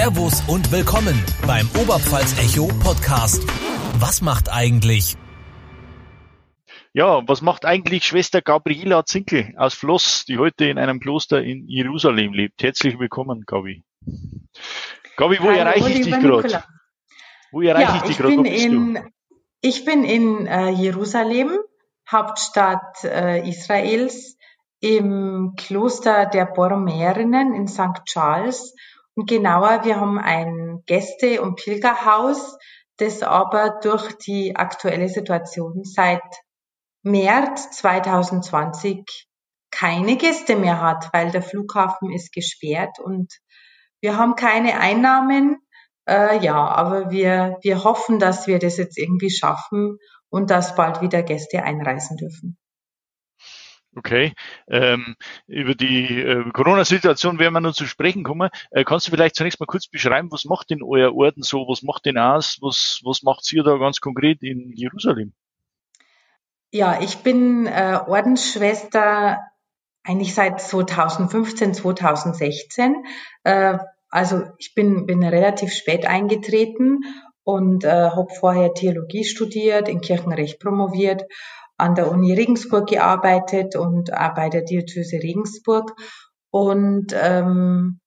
Servus und willkommen beim Oberpfalz Echo Podcast. Was macht eigentlich? Ja, was macht eigentlich Schwester Gabriela Zinkel aus Floss, die heute in einem Kloster in Jerusalem lebt? Herzlich willkommen, Gabi. Gabi, wo Hallo, erreiche ich dich gerade? Wo erreiche ja, ich dich gerade? in, Ich bin in äh, Jerusalem, Hauptstadt äh, Israels, im Kloster der Borromerinnen in St. Charles. Genauer, wir haben ein Gäste- und Pilgerhaus, das aber durch die aktuelle Situation seit März 2020 keine Gäste mehr hat, weil der Flughafen ist gesperrt und wir haben keine Einnahmen. Äh, ja, aber wir, wir hoffen, dass wir das jetzt irgendwie schaffen und dass bald wieder Gäste einreisen dürfen. Okay. Ähm, über die äh, Corona-Situation werden wir noch zu sprechen kommen. Äh, kannst du vielleicht zunächst mal kurz beschreiben, was macht denn euer Orden so? Was macht denn aus? Was, was macht ihr da ganz konkret in Jerusalem? Ja, ich bin äh, Ordensschwester eigentlich seit 2015, 2016. Äh, also ich bin, bin relativ spät eingetreten und äh, habe vorher Theologie studiert, in Kirchenrecht promoviert, an der Uni Regensburg gearbeitet und auch bei der Diözese Regensburg. Und ähm,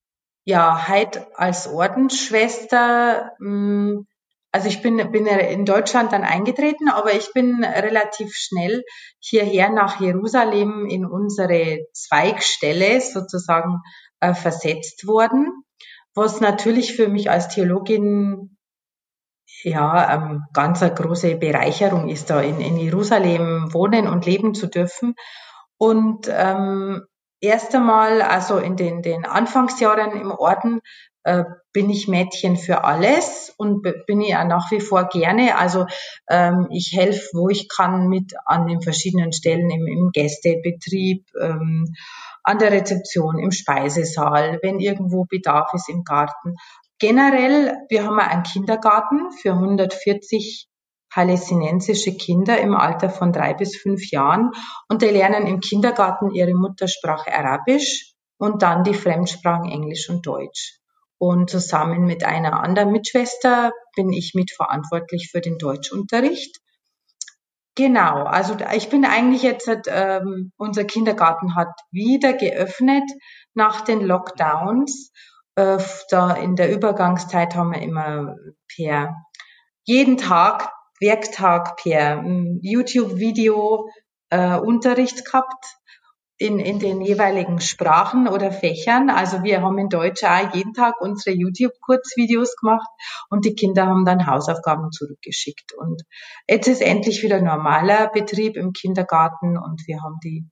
ja, halt als Ordensschwester mh, hm, also ich bin, bin in Deutschland dann eingetreten, aber ich bin relativ schnell hierher nach Jerusalem in unsere Zweigstelle sozusagen äh, versetzt worden, was natürlich für mich als Theologin ja ähm, ganz eine große Bereicherung ist, da in, in Jerusalem wohnen und leben zu dürfen. Und ähm, erst einmal, also in den, den Anfangsjahren im Orden, äh, bin ich Mädchen für alles und bin ich ja nach wie vor gerne. Also ähm, ich helfe, wo ich kann, mit an den verschiedenen Stellen im, im Gästebetrieb, ähm, an der Rezeption, im Speisesaal, wenn irgendwo Bedarf ist im Garten. Generell, wir haben einen Kindergarten für 140 palästinensische Kinder im Alter von drei bis fünf Jahren und die lernen im Kindergarten ihre Muttersprache Arabisch und dann die Fremdsprachen Englisch und Deutsch. Und zusammen mit einer anderen Mitschwester bin ich mitverantwortlich für den Deutschunterricht. Genau, also ich bin eigentlich jetzt, ähm, unser Kindergarten hat wieder geöffnet nach den Lockdowns. Äh, da in der Übergangszeit haben wir immer per jeden Tag, Werktag per hm, YouTube-Video äh, Unterricht gehabt in, in den jeweiligen Sprachen oder Fächern. Also wir haben in Deutsch auch jeden Tag unsere YouTube-Kurzvideos gemacht und die Kinder haben dann Hausaufgaben zurückgeschickt. Und jetzt ist endlich wieder normaler Betrieb im Kindergarten und wir haben die,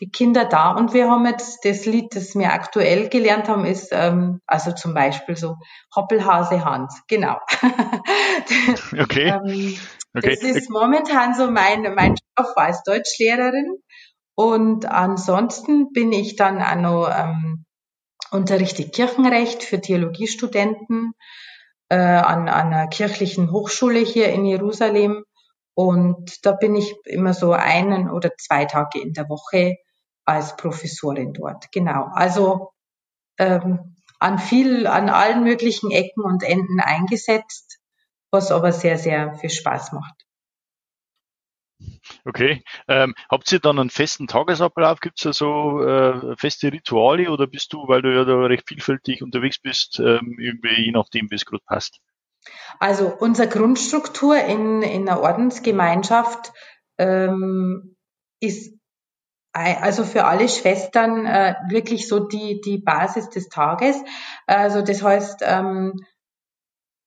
die Kinder da und wir haben jetzt das Lied, das wir aktuell gelernt haben, ist ähm, also zum Beispiel so Hoppelhase Hans, genau. okay. ähm, okay. Das ist momentan so mein, mein Job als Deutschlehrerin. Und ansonsten bin ich dann auch noch ähm, unterrichte Kirchenrecht für Theologiestudenten äh, an, an einer kirchlichen Hochschule hier in Jerusalem. Und da bin ich immer so einen oder zwei Tage in der Woche als Professorin dort. Genau. Also ähm, an viel, an allen möglichen Ecken und Enden eingesetzt, was aber sehr, sehr viel Spaß macht. Okay. Ähm, habt ihr dann einen festen Tagesablauf? Gibt es da so äh, feste Rituale oder bist du, weil du ja da recht vielfältig unterwegs bist, ähm, irgendwie je nachdem, wie es gerade passt? Also unsere Grundstruktur in, in einer Ordensgemeinschaft ähm, ist also für alle Schwestern äh, wirklich so die, die Basis des Tages. Also das heißt, ähm,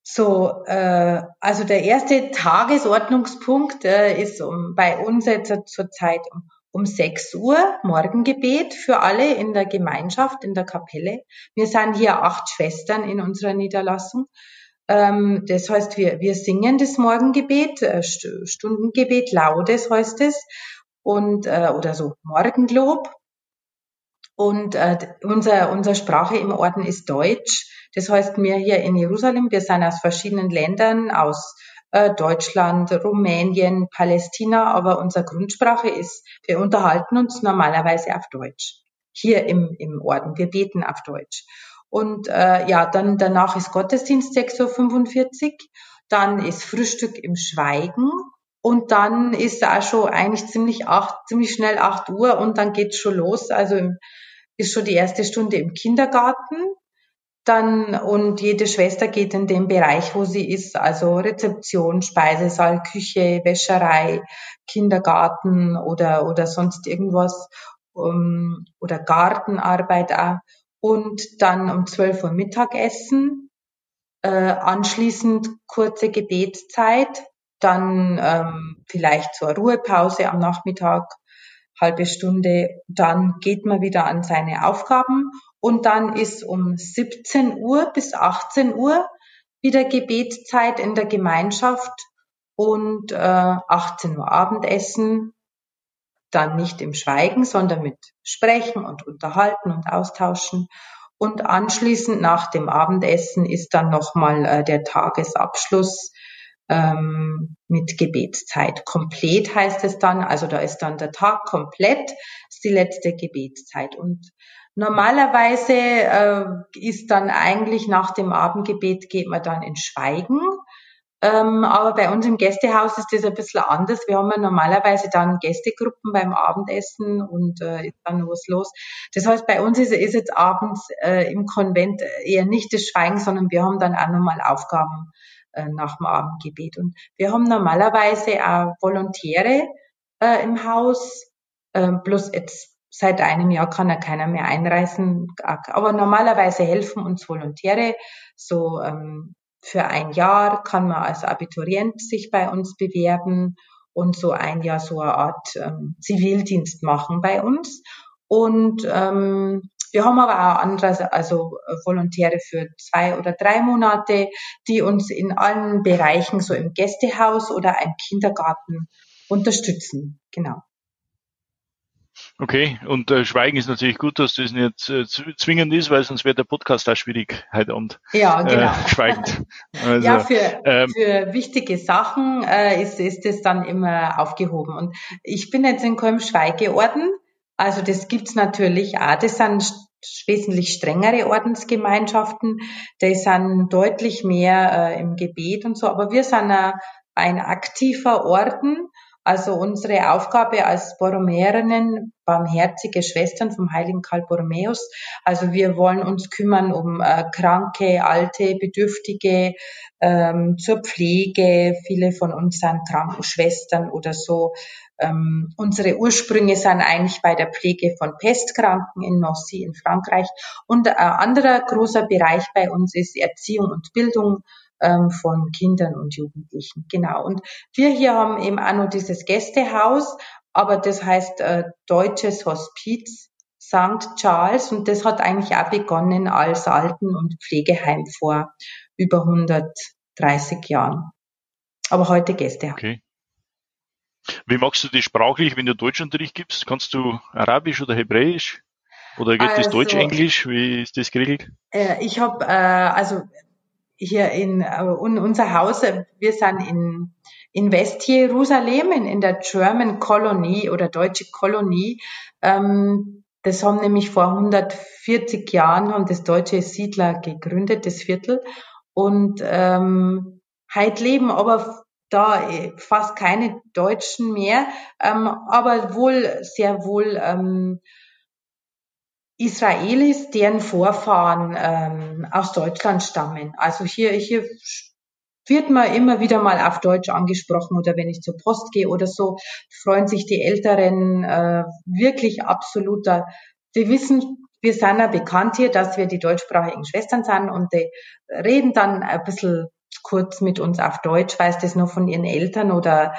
so, äh, also der erste Tagesordnungspunkt äh, ist um, bei uns jetzt zurzeit um, um 6 Uhr Morgengebet für alle in der Gemeinschaft, in der Kapelle. Wir sind hier acht Schwestern in unserer Niederlassung. Ähm, das heißt, wir, wir singen das Morgengebet, äh, Stundengebet, Laudes heißt es, und, äh, oder so Morgenlob. Und äh, unser, unsere Sprache im Orden ist Deutsch. Das heißt, wir hier in Jerusalem, wir sind aus verschiedenen Ländern, aus äh, Deutschland, Rumänien, Palästina, aber unsere Grundsprache ist, wir unterhalten uns normalerweise auf Deutsch. Hier im, im Orden, wir beten auf Deutsch. Und äh, ja, dann danach ist Gottesdienst 6.45 Uhr. Dann ist Frühstück im Schweigen. Und dann ist auch schon eigentlich ziemlich acht, ziemlich schnell 8 Uhr und dann geht's schon los. Also ist schon die erste Stunde im Kindergarten. Dann, und jede Schwester geht in den Bereich, wo sie ist, also Rezeption, Speisesaal, Küche, Wäscherei, Kindergarten oder, oder sonst irgendwas, um, oder Gartenarbeit auch. Und dann um 12 Uhr Mittagessen, äh, anschließend kurze Gebetszeit, dann ähm, vielleicht zur Ruhepause am Nachmittag, halbe Stunde, dann geht man wieder an seine Aufgaben und dann ist um 17 Uhr bis 18 Uhr wieder Gebetszeit in der Gemeinschaft und äh, 18 Uhr Abendessen, dann nicht im Schweigen, sondern mit Sprechen und Unterhalten und Austauschen. Und anschließend nach dem Abendessen ist dann nochmal äh, der Tagesabschluss ähm, mit Gebetszeit. Komplett heißt es dann, also da ist dann der Tag komplett, ist die letzte Gebetszeit. Und normalerweise äh, ist dann eigentlich nach dem Abendgebet geht man dann in Schweigen. Ähm, aber bei uns im Gästehaus ist das ein bisschen anders. Wir haben ja normalerweise dann Gästegruppen beim Abendessen und äh, ist dann was los. Das heißt, bei uns ist, ist jetzt abends äh, im Konvent eher nicht das Schweigen, sondern wir haben dann auch nochmal Aufgaben nach dem Abendgebet. Und wir haben normalerweise auch Volontäre äh, im Haus, äh, bloß jetzt seit einem Jahr kann ja keiner mehr einreisen, aber normalerweise helfen uns Volontäre. So ähm, für ein Jahr kann man als Abiturient sich bei uns bewerben und so ein Jahr so eine Art ähm, Zivildienst machen bei uns. Und ähm, wir haben aber auch andere, also äh, Volontäre für zwei oder drei Monate, die uns in allen Bereichen, so im Gästehaus oder im Kindergarten unterstützen. Genau. Okay, und äh, Schweigen ist natürlich gut, dass das nicht äh, zwingend ist, weil sonst wäre der Podcast auch schwierig heute Abend. Ja, äh, genau. Äh, schweigend. Also, ja, für, ähm, für wichtige Sachen äh, ist, ist es dann immer aufgehoben. Und ich bin jetzt in Köln Schweigeorden. Also das gibt's natürlich auch. Das sind wesentlich strengere Ordensgemeinschaften. Die sind deutlich mehr äh, im Gebet und so. Aber wir sind ein, ein aktiver Orden. Also unsere Aufgabe als Borromäerinnen, barmherzige Schwestern vom heiligen Karl Borromäus. Also wir wollen uns kümmern um äh, kranke, alte, bedürftige, ähm, zur Pflege. Viele von uns sind Krankenschwestern oder so. Ähm, unsere Ursprünge sind eigentlich bei der Pflege von Pestkranken in Nancy in Frankreich. Und ein anderer großer Bereich bei uns ist Erziehung und Bildung ähm, von Kindern und Jugendlichen. Genau. Und wir hier haben eben auch noch dieses Gästehaus, aber das heißt äh, Deutsches Hospiz St. Charles und das hat eigentlich auch begonnen als Alten- und Pflegeheim vor über 130 Jahren. Aber heute Gästehaus. Okay. Wie magst du die sprachlich, wenn du Deutschunterricht gibst? Kannst du Arabisch oder Hebräisch? Oder geht also, das Deutsch-Englisch? Wie ist das geregelt? Äh, ich habe, äh, also hier in, äh, in unser Haus, äh, wir sind in, in Westjerusalem, in, in der German Colony oder deutsche Kolonie. Ähm, das haben nämlich vor 140 Jahren haben das deutsche Siedler gegründet, das Viertel. Und ähm, heute leben aber da äh, fast keine Deutschen mehr, ähm, aber wohl sehr wohl ähm, Israelis, deren Vorfahren ähm, aus Deutschland stammen. Also hier, hier wird man immer wieder mal auf Deutsch angesprochen oder wenn ich zur Post gehe oder so, freuen sich die Älteren äh, wirklich absoluter. Wir wissen, wir sind ja bekannt hier, dass wir die deutschsprachigen Schwestern sind und die reden dann ein bisschen kurz mit uns auf Deutsch, weiß das nur von ihren Eltern oder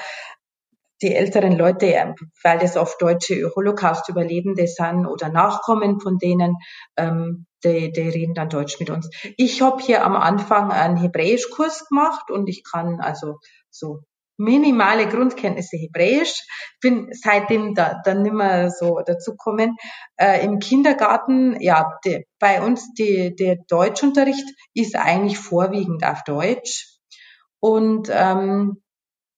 die älteren Leute, weil das oft deutsche Holocaust-Überlebende sind oder Nachkommen von denen, ähm, die, die reden dann Deutsch mit uns. Ich habe hier am Anfang einen Hebräischkurs gemacht und ich kann also so minimale Grundkenntnisse Hebräisch. Bin seitdem da, dann nimmer so dazukommen. Äh, Im Kindergarten, ja, die, bei uns die, der Deutschunterricht ist eigentlich vorwiegend auf Deutsch. Und ähm,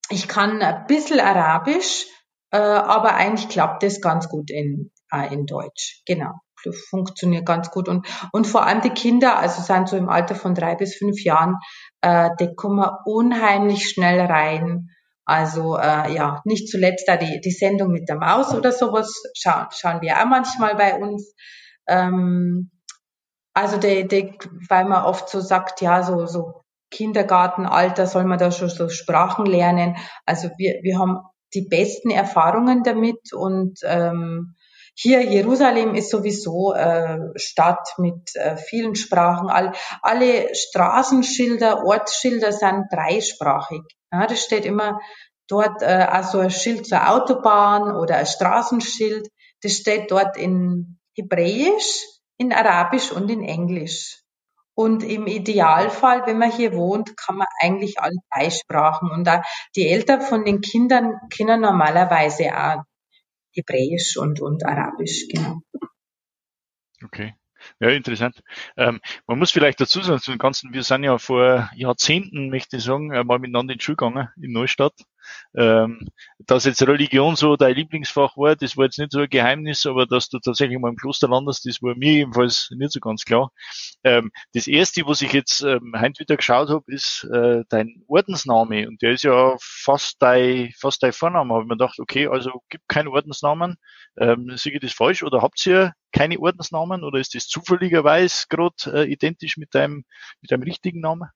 ich kann ein bisschen Arabisch, äh, aber eigentlich klappt das ganz gut in, äh, in Deutsch. Genau. Funktioniert ganz gut. Und, und vor allem die Kinder, also sind so im Alter von drei bis fünf Jahren, äh, die kommen unheimlich schnell rein. Also äh, ja, nicht zuletzt da die, die Sendung mit der Maus oder sowas schauen, schauen wir auch manchmal bei uns. Ähm, also die, die, weil man oft so sagt, ja, so, so Kindergartenalter soll man da schon so Sprachen lernen. Also wir, wir haben die besten Erfahrungen damit und ähm, hier Jerusalem ist sowieso äh, Stadt mit äh, vielen Sprachen. All, alle Straßenschilder, Ortsschilder sind dreisprachig. Ja, das steht immer dort äh, also ein Schild zur Autobahn oder ein Straßenschild. Das steht dort in Hebräisch, in Arabisch und in Englisch. Und im Idealfall, wenn man hier wohnt, kann man eigentlich alle drei Sprachen. Und die Eltern von den Kindern kennen normalerweise auch Hebräisch und, und Arabisch, genau. Okay. Ja, interessant. Ähm, man muss vielleicht dazu sagen, zu dem Ganzen, wir sind ja vor Jahrzehnten, möchte ich sagen, mal miteinander in die Schule gegangen, in Neustadt. Ähm, dass jetzt Religion so dein Lieblingsfach war, das war jetzt nicht so ein Geheimnis, aber dass du tatsächlich mal im Kloster landest, das war mir jedenfalls nicht so ganz klar. Ähm, das erste, was ich jetzt ähm, wieder geschaut habe, ist äh, dein Ordensname und der ist ja fast dein, fast dein Vorname. Habe ich mir gedacht, okay, also gibt keinen Ordensnamen. Ähm, sehe ich das falsch oder habt ihr keine Ordensnamen oder ist das zufälligerweise gerade äh, identisch mit deinem, mit deinem richtigen Namen?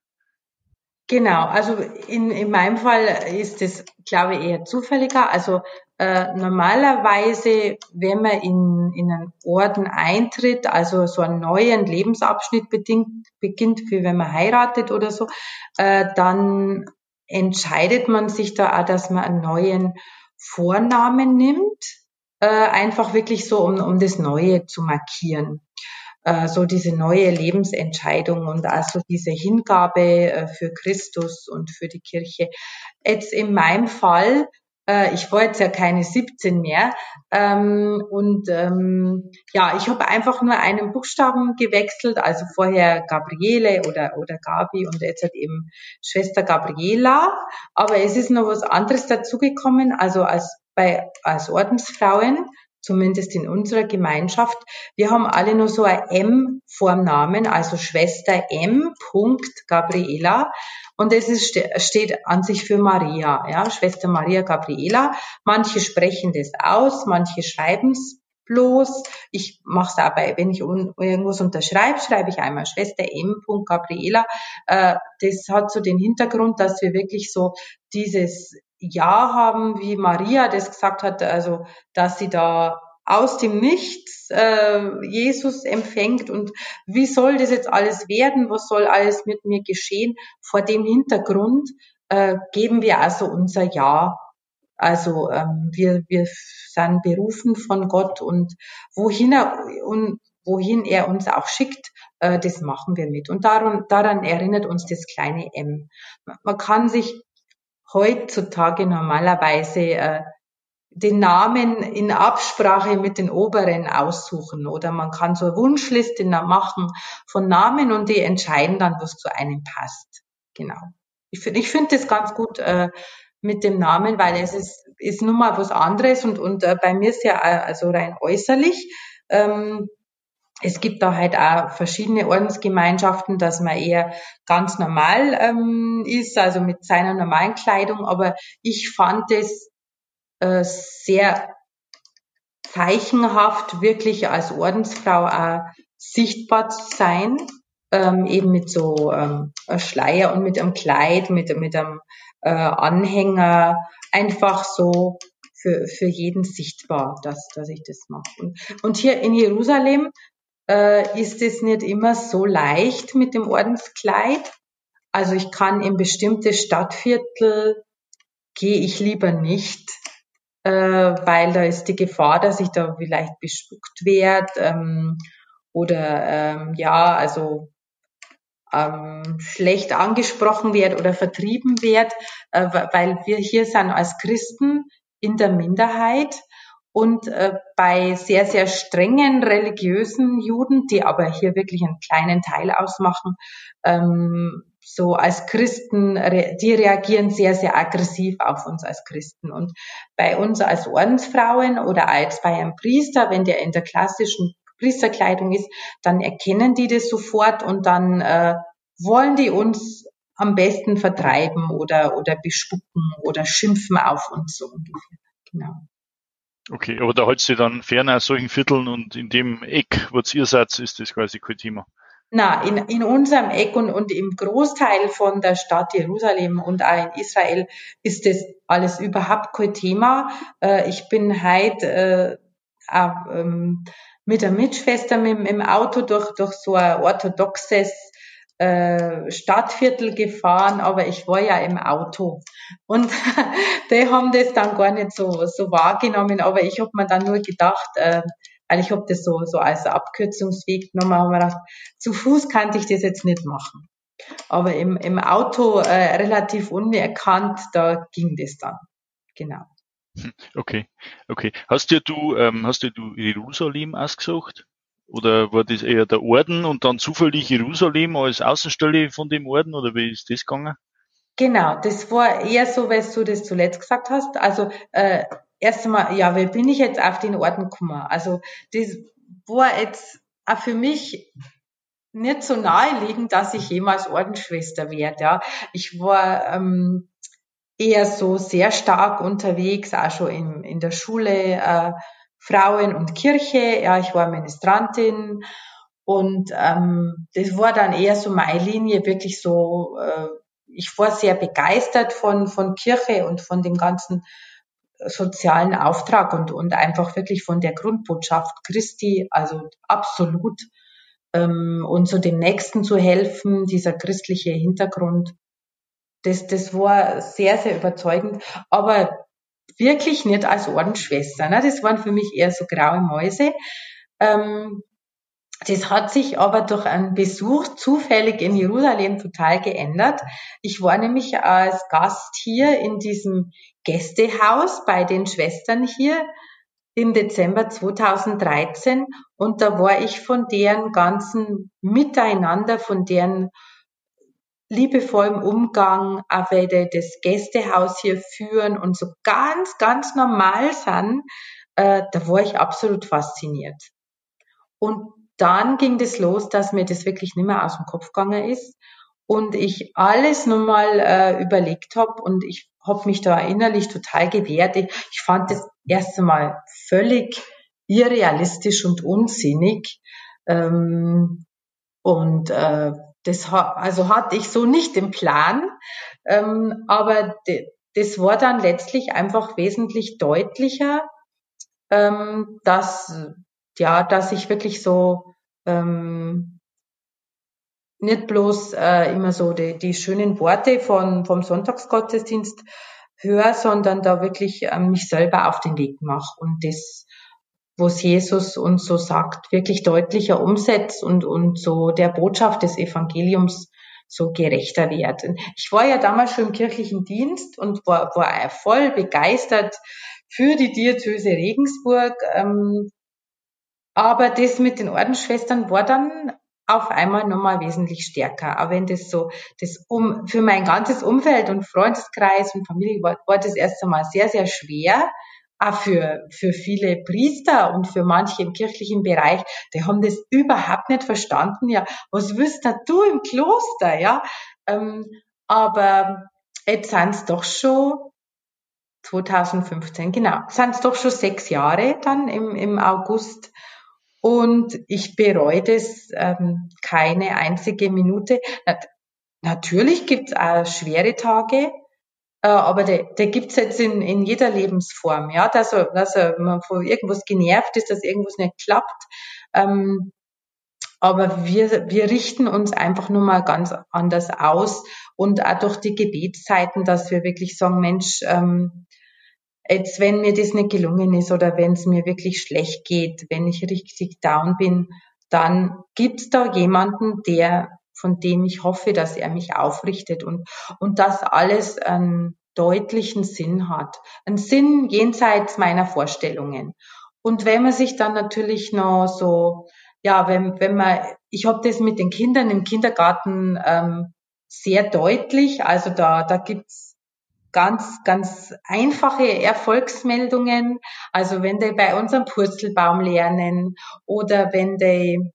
Genau, also in, in meinem Fall ist es, glaube ich, eher zufälliger. Also äh, normalerweise, wenn man in, in einen Orden eintritt, also so einen neuen Lebensabschnitt bedingt, beginnt, wie wenn man heiratet oder so, äh, dann entscheidet man sich da auch, dass man einen neuen Vornamen nimmt, äh, einfach wirklich so, um, um das Neue zu markieren so diese neue Lebensentscheidung und also diese Hingabe äh, für Christus und für die Kirche. Jetzt in meinem Fall, äh, ich war jetzt ja keine 17 mehr ähm, und ähm, ja, ich habe einfach nur einen Buchstaben gewechselt, also vorher Gabriele oder, oder Gabi und jetzt hat eben Schwester Gabriela, aber es ist noch was anderes dazugekommen, also als bei als Ordensfrauen zumindest in unserer Gemeinschaft. Wir haben alle nur so ein M vorm Namen, also Schwester M. Gabriela. Und es ist, steht an sich für Maria, ja, Schwester Maria Gabriela. Manche sprechen das aus, manche schreiben es bloß. Ich mache es aber, wenn ich irgendwas unterschreibe, schreibe ich einmal Schwester M. Gabriela. Äh, das hat so den Hintergrund, dass wir wirklich so dieses ja haben, wie Maria das gesagt hat, also dass sie da aus dem Nichts äh, Jesus empfängt und wie soll das jetzt alles werden, was soll alles mit mir geschehen? Vor dem Hintergrund äh, geben wir also unser Ja. Also ähm, wir, wir sind berufen von Gott und wohin er und wohin er uns auch schickt, äh, das machen wir mit. Und daran, daran erinnert uns das kleine M. Man kann sich heutzutage normalerweise äh, den Namen in Absprache mit den Oberen aussuchen oder man kann so eine Wunschliste machen von Namen und die entscheiden dann, was zu einem passt. Genau. Ich finde ich finde das ganz gut äh, mit dem Namen, weil es ist, ist nun mal was anderes und, und äh, bei mir ist ja also rein äußerlich. Ähm, es gibt da halt auch verschiedene Ordensgemeinschaften, dass man eher ganz normal ähm, ist, also mit seiner normalen Kleidung. Aber ich fand es äh, sehr zeichenhaft, wirklich als Ordensfrau auch sichtbar zu sein, ähm, eben mit so ähm, Schleier und mit einem Kleid, mit, mit einem äh, Anhänger, einfach so für, für jeden sichtbar, dass, dass ich das mache. Und, und hier in Jerusalem äh, ist es nicht immer so leicht mit dem Ordenskleid. Also ich kann in bestimmte Stadtviertel gehe ich lieber nicht, äh, weil da ist die Gefahr, dass ich da vielleicht bespuckt werde ähm, oder ähm, ja, also ähm, schlecht angesprochen werde oder vertrieben werde, äh, weil wir hier sind als Christen in der Minderheit und äh, bei sehr, sehr strengen religiösen Juden, die aber hier wirklich einen kleinen Teil ausmachen, ähm, so als Christen, die reagieren sehr, sehr aggressiv auf uns als Christen. Und bei uns als Ordensfrauen oder als bei einem Priester, wenn der in der klassischen Priesterkleidung ist, dann erkennen die das sofort und dann äh, wollen die uns am besten vertreiben oder, oder bespucken oder schimpfen auf uns so ungefähr. Genau. Okay, aber da haltet ihr dann ferner aus solchen Vierteln und in dem Eck, wo ihr seid, ist das quasi kein Thema. Na, in, in unserem Eck und, und im Großteil von der Stadt Jerusalem und auch in Israel ist das alles überhaupt kein Thema. Äh, ich bin heute äh, ähm, mit der Mitschwester mit, dem Auto durch, durch so ein orthodoxes äh, Stadtviertel gefahren, aber ich war ja im Auto. Und die haben das dann gar nicht so, so wahrgenommen, aber ich habe mir dann nur gedacht, äh, weil ich habe das so, so als Abkürzungsweg genommen, habe mir gedacht, zu Fuß kannte ich das jetzt nicht machen. Aber im, im Auto äh, relativ unerkannt, da ging das dann. Genau. Hm, okay, okay. Hast du, ähm, hast dir du Jerusalem ausgesucht? Oder war das eher der Orden und dann zufällig Jerusalem als Außenstelle von dem Orden oder wie ist das gegangen? Genau, das war eher so, weil du das zuletzt gesagt hast. Also äh, erst einmal, ja, wie bin ich jetzt auf den Orden gekommen? Also das war jetzt auch für mich nicht so naheliegend, dass ich jemals Ordensschwester werde. Ja. Ich war ähm, eher so sehr stark unterwegs, auch schon in, in der Schule, äh, Frauen und Kirche. Ja, ich war Ministrantin und ähm, das war dann eher so meine Linie, wirklich so. Äh, ich war sehr begeistert von von Kirche und von dem ganzen sozialen Auftrag und und einfach wirklich von der Grundbotschaft Christi, also absolut ähm, und so dem Nächsten zu helfen, dieser christliche Hintergrund. Das, das war sehr, sehr überzeugend. Aber wirklich nicht als Ordensschwester. Ne? Das waren für mich eher so graue Mäuse. Ähm, das hat sich aber durch einen Besuch zufällig in Jerusalem total geändert. Ich war nämlich als Gast hier in diesem Gästehaus bei den Schwestern hier im Dezember 2013 und da war ich von deren ganzen Miteinander, von deren liebevollem Umgang, die das Gästehaus hier führen und so ganz, ganz normal sind, äh, da war ich absolut fasziniert. Und dann ging das los, dass mir das wirklich nicht mehr aus dem Kopf gegangen ist und ich alles nochmal äh, überlegt habe und ich habe mich da innerlich total gewehrt. Ich, ich fand das erst einmal völlig irrealistisch und unsinnig. Ähm, und äh, das also hatte ich so nicht im Plan, ähm, aber das war dann letztlich einfach wesentlich deutlicher, ähm, dass ja, dass ich wirklich so ähm, nicht bloß äh, immer so die, die schönen Worte von vom Sonntagsgottesdienst höre, sondern da wirklich äh, mich selber auf den Weg mache. Und das was Jesus uns so sagt, wirklich deutlicher umsetzt und, und so der Botschaft des Evangeliums so gerechter werden. Ich war ja damals schon im kirchlichen Dienst und war, war voll begeistert für die Diözese Regensburg. Ähm, aber das mit den Ordensschwestern war dann auf einmal nochmal wesentlich stärker. Aber wenn das so, das um, für mein ganzes Umfeld und Freundeskreis und Familie war, war das erst einmal sehr, sehr schwer, für, für viele Priester und für manche im kirchlichen Bereich, die haben das überhaupt nicht verstanden. Ja, was willst du im Kloster? Ja, ähm, aber jetzt sind es doch schon 2015, genau, sind es doch schon sechs Jahre dann im, im August. Und ich bereue das ähm, keine einzige Minute. Natürlich gibt's auch schwere Tage, aber der, der gibt's jetzt in, in jeder Lebensform, ja, dass, dass man von irgendwas genervt ist, dass irgendwas nicht klappt. Ähm, aber wir, wir richten uns einfach nur mal ganz anders aus und auch durch die Gebetszeiten, dass wir wirklich sagen, Mensch, ähm, jetzt wenn mir das nicht gelungen ist oder wenn es mir wirklich schlecht geht, wenn ich richtig down bin, dann gibt's da jemanden, der von dem ich hoffe, dass er mich aufrichtet und, und das alles einen deutlichen Sinn hat. Einen Sinn jenseits meiner Vorstellungen. Und wenn man sich dann natürlich noch so, ja, wenn, wenn man, ich habe das mit den Kindern im Kindergarten ähm, sehr deutlich, also da, da gibt's ganz, ganz einfache Erfolgsmeldungen. Also wenn die bei unserem Purzelbaum lernen oder wenn die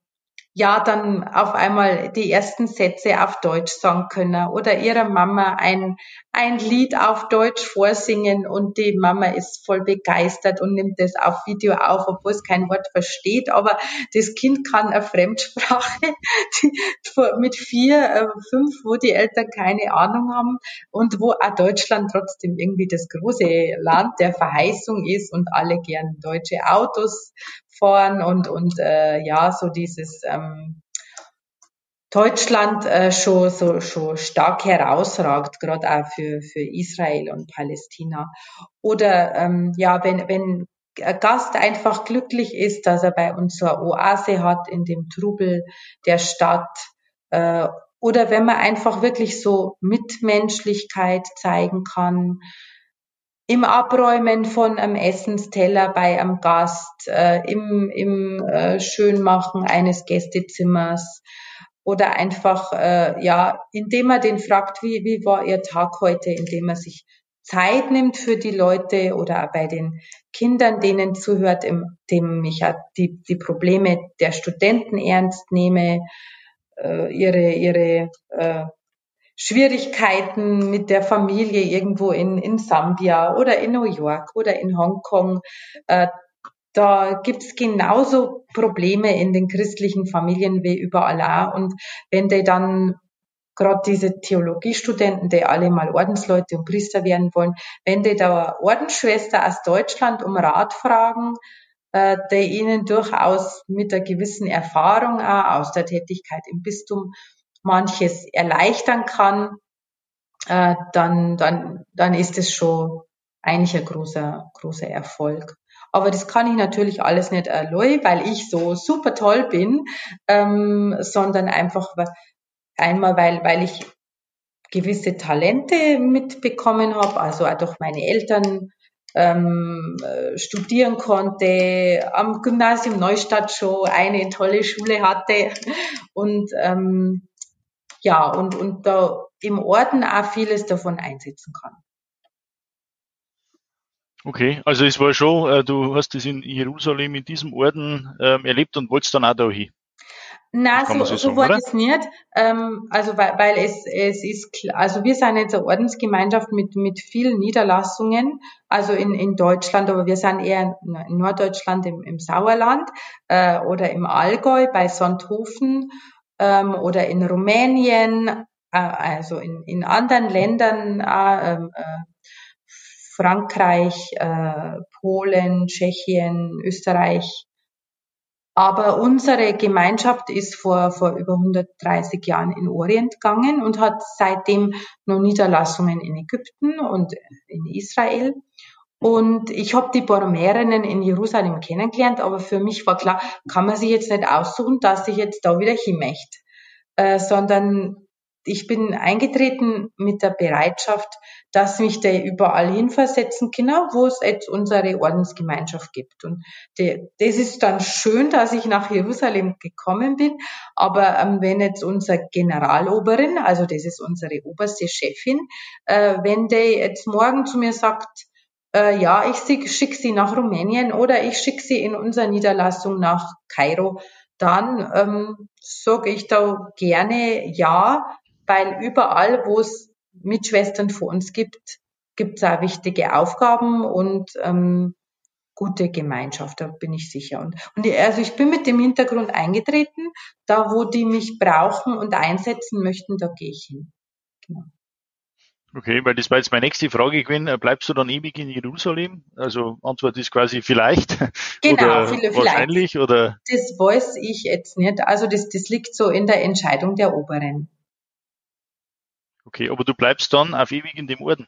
ja dann auf einmal die ersten Sätze auf Deutsch sagen können oder ihrer Mama ein, ein Lied auf Deutsch vorsingen und die Mama ist voll begeistert und nimmt das auf Video auf, obwohl es kein Wort versteht, aber das Kind kann eine Fremdsprache mit vier, äh, fünf, wo die Eltern keine Ahnung haben und wo auch Deutschland trotzdem irgendwie das große Land der Verheißung ist und alle gern deutsche Autos fahren und, und äh, ja, so dieses ähm, Deutschland äh, schon so schon stark herausragt, gerade auch für, für Israel und Palästina. Oder ähm, ja, wenn, wenn ein Gast einfach glücklich ist, dass er bei uns so eine Oase hat in dem Trubel der Stadt. Äh, oder wenn man einfach wirklich so Mitmenschlichkeit zeigen kann, im Abräumen von einem Essensteller bei einem Gast, äh, im, im äh, Schönmachen eines Gästezimmers oder einfach, äh, ja, indem man den fragt, wie, wie war Ihr Tag heute, indem man sich Zeit nimmt für die Leute oder auch bei den Kindern, denen zuhört, indem ich ja die, die Probleme der Studenten ernst nehme, äh, ihre, ihre äh, Schwierigkeiten mit der Familie irgendwo in, in Sambia oder in New York oder in Hongkong. Äh, da gibt's genauso Probleme in den christlichen Familien wie überall auch. Und wenn die dann gerade diese Theologiestudenten, die alle mal Ordensleute und Priester werden wollen, wenn die da Ordensschwester aus Deutschland um Rat fragen, äh, der ihnen durchaus mit einer gewissen Erfahrung auch aus der Tätigkeit im Bistum manches erleichtern kann, äh, dann, dann, dann ist es schon eigentlich ein großer, großer Erfolg. Aber das kann ich natürlich alles nicht allein, weil ich so super toll bin, ähm, sondern einfach einmal, weil, weil ich gewisse Talente mitbekommen habe, also auch durch meine Eltern ähm, äh, studieren konnte, am Gymnasium Neustadt schon eine tolle Schule hatte und ähm, ja, und, und da im Orden auch vieles davon einsetzen kann. Okay, also es war schon, äh, du hast es in Jerusalem in diesem Orden ähm, erlebt und wolltest dann auch da hin. Na, so, so, so war das nicht. Ähm, also weil, weil es, es ist klar, also wir sind jetzt eine Ordensgemeinschaft mit, mit vielen Niederlassungen, also in, in Deutschland, aber wir sind eher in Norddeutschland im, im Sauerland äh, oder im Allgäu bei Sonthofen ähm, oder in Rumänien, äh, also in, in anderen Ländern, äh, ähm, äh, Frankreich, äh, Polen, Tschechien, Österreich. Aber unsere Gemeinschaft ist vor, vor über 130 Jahren in Orient gegangen und hat seitdem noch Niederlassungen in Ägypten und in Israel. Und ich habe die Borromerinnen in Jerusalem kennengelernt, aber für mich war klar, kann man sich jetzt nicht aussuchen, dass ich jetzt da wieder hin möchte, äh, sondern ich bin eingetreten mit der Bereitschaft, dass mich da überall hinversetzen kann, wo es jetzt unsere Ordensgemeinschaft gibt. Und die, das ist dann schön, dass ich nach Jerusalem gekommen bin. Aber ähm, wenn jetzt unser Generaloberin, also das ist unsere oberste Chefin, äh, wenn der jetzt morgen zu mir sagt, äh, ja, ich schicke sie nach Rumänien oder ich schicke sie in unsere Niederlassung nach Kairo, dann ähm, sage ich da gerne ja, weil überall, wo es Mitschwestern vor uns gibt, gibt es auch wichtige Aufgaben und ähm, gute Gemeinschaft, da bin ich sicher. Und, und also ich bin mit dem Hintergrund eingetreten, da wo die mich brauchen und einsetzen möchten, da gehe ich hin. Genau. Okay, weil das war jetzt meine nächste Frage gewesen. Äh, bleibst du dann ewig in Jerusalem? Also Antwort ist quasi vielleicht. Genau, oder vielleicht. wahrscheinlich oder? Das weiß ich jetzt nicht. Also das, das liegt so in der Entscheidung der Oberen. Okay, aber du bleibst dann auf ewig in dem Orden.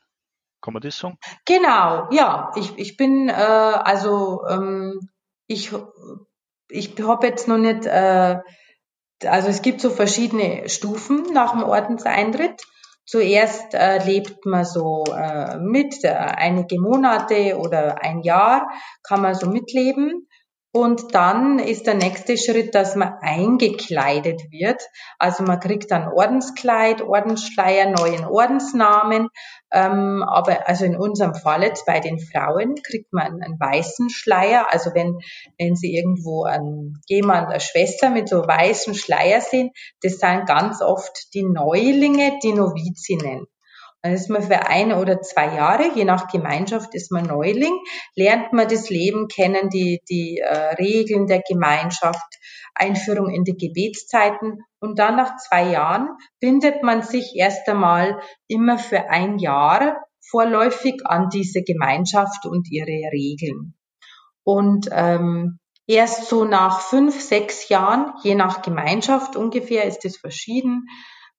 Kann man das sagen? Genau, ja. Ich, ich bin, äh, also ähm, ich, ich habe jetzt noch nicht, äh, also es gibt so verschiedene Stufen nach dem Ordenseintritt. Zuerst äh, lebt man so äh, mit, äh, einige Monate oder ein Jahr kann man so mitleben. Und dann ist der nächste Schritt, dass man eingekleidet wird. Also man kriegt dann Ordenskleid, Ordensschleier, neuen Ordensnamen. Ähm, aber also in unserem Fall jetzt bei den Frauen kriegt man einen weißen Schleier. Also wenn, wenn sie irgendwo an jemand, eine Schwester mit so weißen Schleier sehen, das sind ganz oft die Neulinge, die Novizinnen. Dann ist man für ein oder zwei Jahre, je nach Gemeinschaft ist man Neuling, lernt man das Leben kennen, die, die äh, Regeln der Gemeinschaft, Einführung in die Gebetszeiten und dann nach zwei Jahren bindet man sich erst einmal immer für ein Jahr vorläufig an diese Gemeinschaft und ihre Regeln. Und ähm, erst so nach fünf, sechs Jahren, je nach Gemeinschaft ungefähr, ist es verschieden,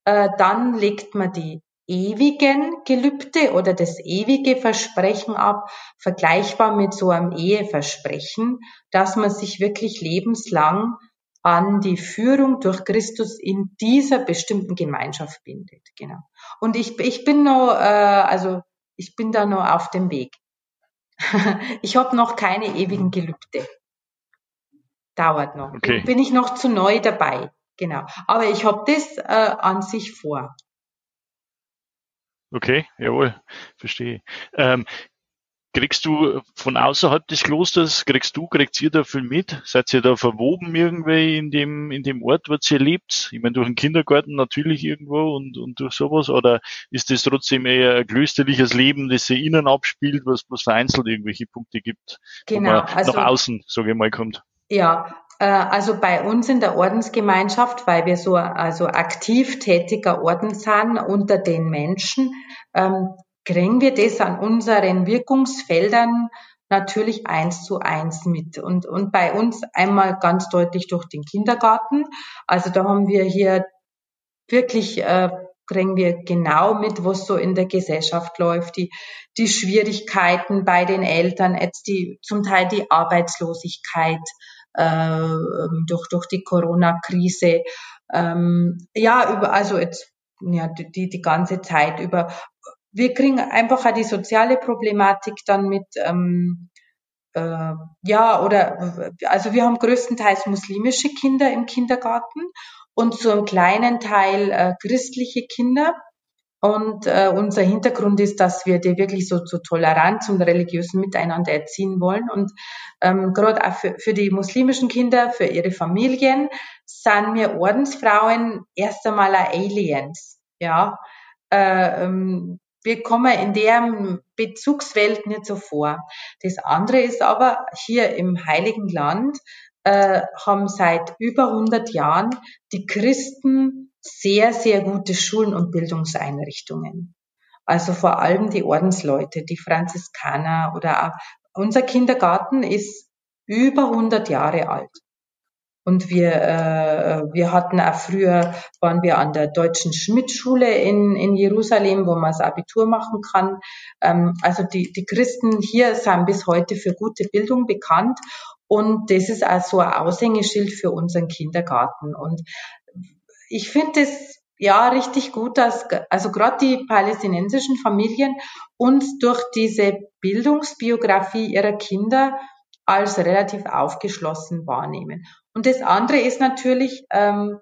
äh, dann legt man die ewigen Gelübde oder das ewige Versprechen ab, vergleichbar mit so einem Eheversprechen, dass man sich wirklich lebenslang an die Führung durch Christus in dieser bestimmten Gemeinschaft bindet. Genau. Und ich, ich bin noch, äh, also ich bin da noch auf dem Weg. ich habe noch keine ewigen Gelübde. Dauert noch. Okay. Bin ich noch zu neu dabei. Genau. Aber ich habe das äh, an sich vor. Okay, jawohl, verstehe. Ähm, kriegst du von außerhalb des Klosters, kriegst du, kriegt ihr da viel mit? Seid ihr da verwoben irgendwie in dem, in dem Ort, wo ihr lebt? Ich meine, durch den Kindergarten natürlich irgendwo und, und durch sowas, oder ist das trotzdem eher ein klösterliches Leben, das sich innen abspielt, was, was vereinzelt irgendwelche Punkte gibt, genau, wo man also, nach außen, sage ich mal, kommt? Ja, äh, also bei uns in der Ordensgemeinschaft, weil wir so also aktiv tätiger Orden sind unter den Menschen, ähm, kriegen wir das an unseren Wirkungsfeldern natürlich eins zu eins mit. Und, und bei uns einmal ganz deutlich durch den Kindergarten. Also da haben wir hier wirklich, äh, kriegen wir genau mit, was so in der Gesellschaft läuft, die, die Schwierigkeiten bei den Eltern, jetzt die, zum Teil die Arbeitslosigkeit, äh, durch, durch die Corona-Krise. Ähm, ja, über, also jetzt, ja, die, die ganze Zeit über. Wir kriegen einfach auch die soziale Problematik dann mit, ähm, äh, ja, oder, also wir haben größtenteils muslimische Kinder im Kindergarten und zu einem kleinen Teil äh, christliche Kinder. Und äh, unser Hintergrund ist, dass wir die wirklich so zu Toleranz und religiösen Miteinander erziehen wollen. Und ähm, gerade auch für, für die muslimischen Kinder, für ihre Familien, sind wir Ordensfrauen erst einmal Aliens. Ja, äh, ähm, wir kommen in der Bezugswelt nicht so vor. Das andere ist aber hier im Heiligen Land äh, haben seit über 100 Jahren die Christen sehr, sehr gute Schulen und Bildungseinrichtungen. Also vor allem die Ordensleute, die Franziskaner oder auch unser Kindergarten ist über 100 Jahre alt. Und wir, äh, wir hatten auch früher, waren wir an der Deutschen Schmidt-Schule in, in Jerusalem, wo man das Abitur machen kann. Ähm, also die, die Christen hier sind bis heute für gute Bildung bekannt. Und das ist auch so ein Aushängeschild für unseren Kindergarten. Und ich finde es ja richtig gut, dass also gerade die palästinensischen Familien uns durch diese Bildungsbiografie ihrer Kinder als relativ aufgeschlossen wahrnehmen. Und das andere ist natürlich, ähm,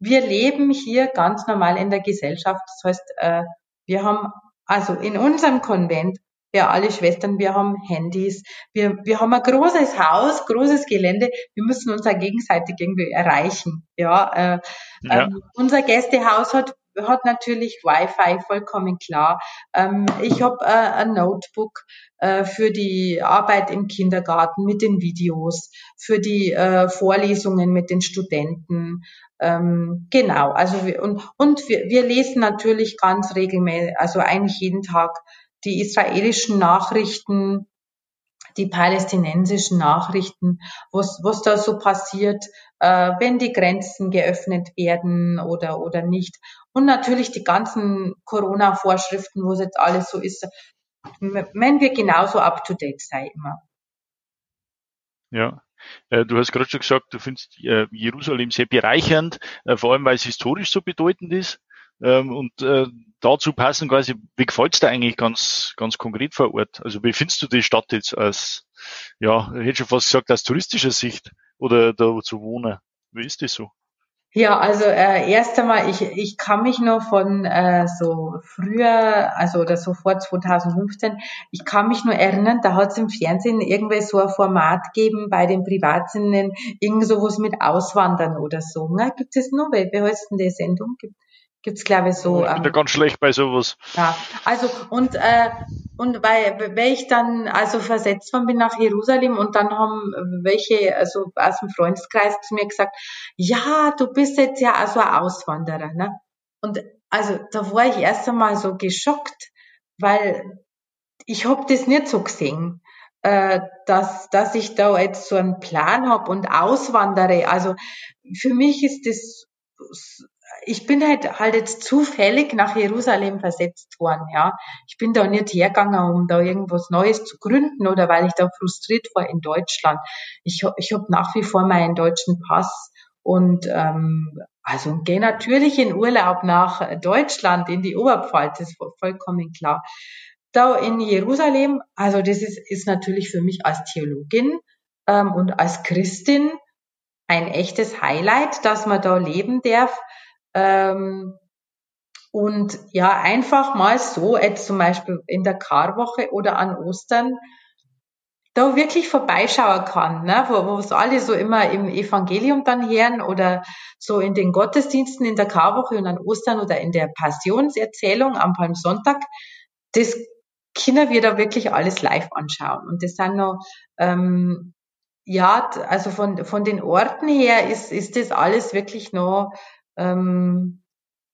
wir leben hier ganz normal in der Gesellschaft. Das heißt, äh, wir haben also in unserem Konvent wir alle Schwestern, wir haben Handys, wir, wir haben ein großes Haus, großes Gelände, wir müssen uns ja gegenseitig irgendwie erreichen. Ja, äh, ja. Ähm, unser Gästehaus hat hat natürlich Wi-Fi, vollkommen klar. Ähm, ich habe äh, ein Notebook äh, für die Arbeit im Kindergarten mit den Videos, für die äh, Vorlesungen mit den Studenten. Ähm, genau, also wir, und, und wir, wir lesen natürlich ganz regelmäßig, also eigentlich jeden Tag die israelischen Nachrichten, die palästinensischen Nachrichten, was, was da so passiert, äh, wenn die Grenzen geöffnet werden oder, oder nicht. Und natürlich die ganzen Corona-Vorschriften, wo es jetzt alles so ist, wenn wir genauso up-to-date sein immer. Ja, äh, Du hast gerade schon gesagt, du findest äh, Jerusalem sehr bereichernd, äh, vor allem weil es historisch so bedeutend ist. Ähm, und dazu passen quasi, wie gefällt's dir eigentlich ganz, ganz konkret vor Ort? Also wie findest du die Stadt jetzt als, ja, ich hätte schon fast gesagt, aus touristischer Sicht oder da zu wohnen? Wie ist das so? Ja, also äh, erst einmal, ich, ich kann mich noch von äh, so früher, also oder so vor 2015, ich kann mich nur erinnern, da hat es im Fernsehen irgendwie so ein Format gegeben bei den Privatsendern, irgend sowas mit Auswandern oder so. Ne? Gibt es noch? Wie heißt denn die Sendung? Gibt gibt's glaube ich so. Ich bin da ähm, ganz schlecht bei sowas. Ja, also und äh, und weil, weil ich dann also versetzt worden bin nach Jerusalem und dann haben welche also aus dem Freundeskreis zu mir gesagt, ja, du bist jetzt ja also ein Auswanderer, ne? Und also da war ich erst einmal so geschockt, weil ich hab das nicht so gesehen, äh, dass dass ich da jetzt so einen Plan hab und auswandere. Also für mich ist das ich bin halt, halt jetzt zufällig nach Jerusalem versetzt worden, ja. Ich bin da nicht hergegangen, um da irgendwas Neues zu gründen oder weil ich da frustriert war in Deutschland. Ich, ich habe nach wie vor meinen deutschen Pass und ähm, also gehe natürlich in Urlaub nach Deutschland, in die Oberpfalz, das ist vollkommen klar. Da in Jerusalem, also das ist, ist natürlich für mich als Theologin ähm, und als Christin ein echtes Highlight, dass man da leben darf. Ähm, und ja, einfach mal so, jetzt zum Beispiel in der Karwoche oder an Ostern, da wirklich vorbeischauen kann, ne? wo, wo es alle so immer im Evangelium dann hören oder so in den Gottesdiensten in der Karwoche und an Ostern oder in der Passionserzählung am Palmsonntag, das Kinder wir da wirklich alles live anschauen. Und das sind noch, ähm, ja, also von, von den Orten her ist, ist das alles wirklich noch ähm,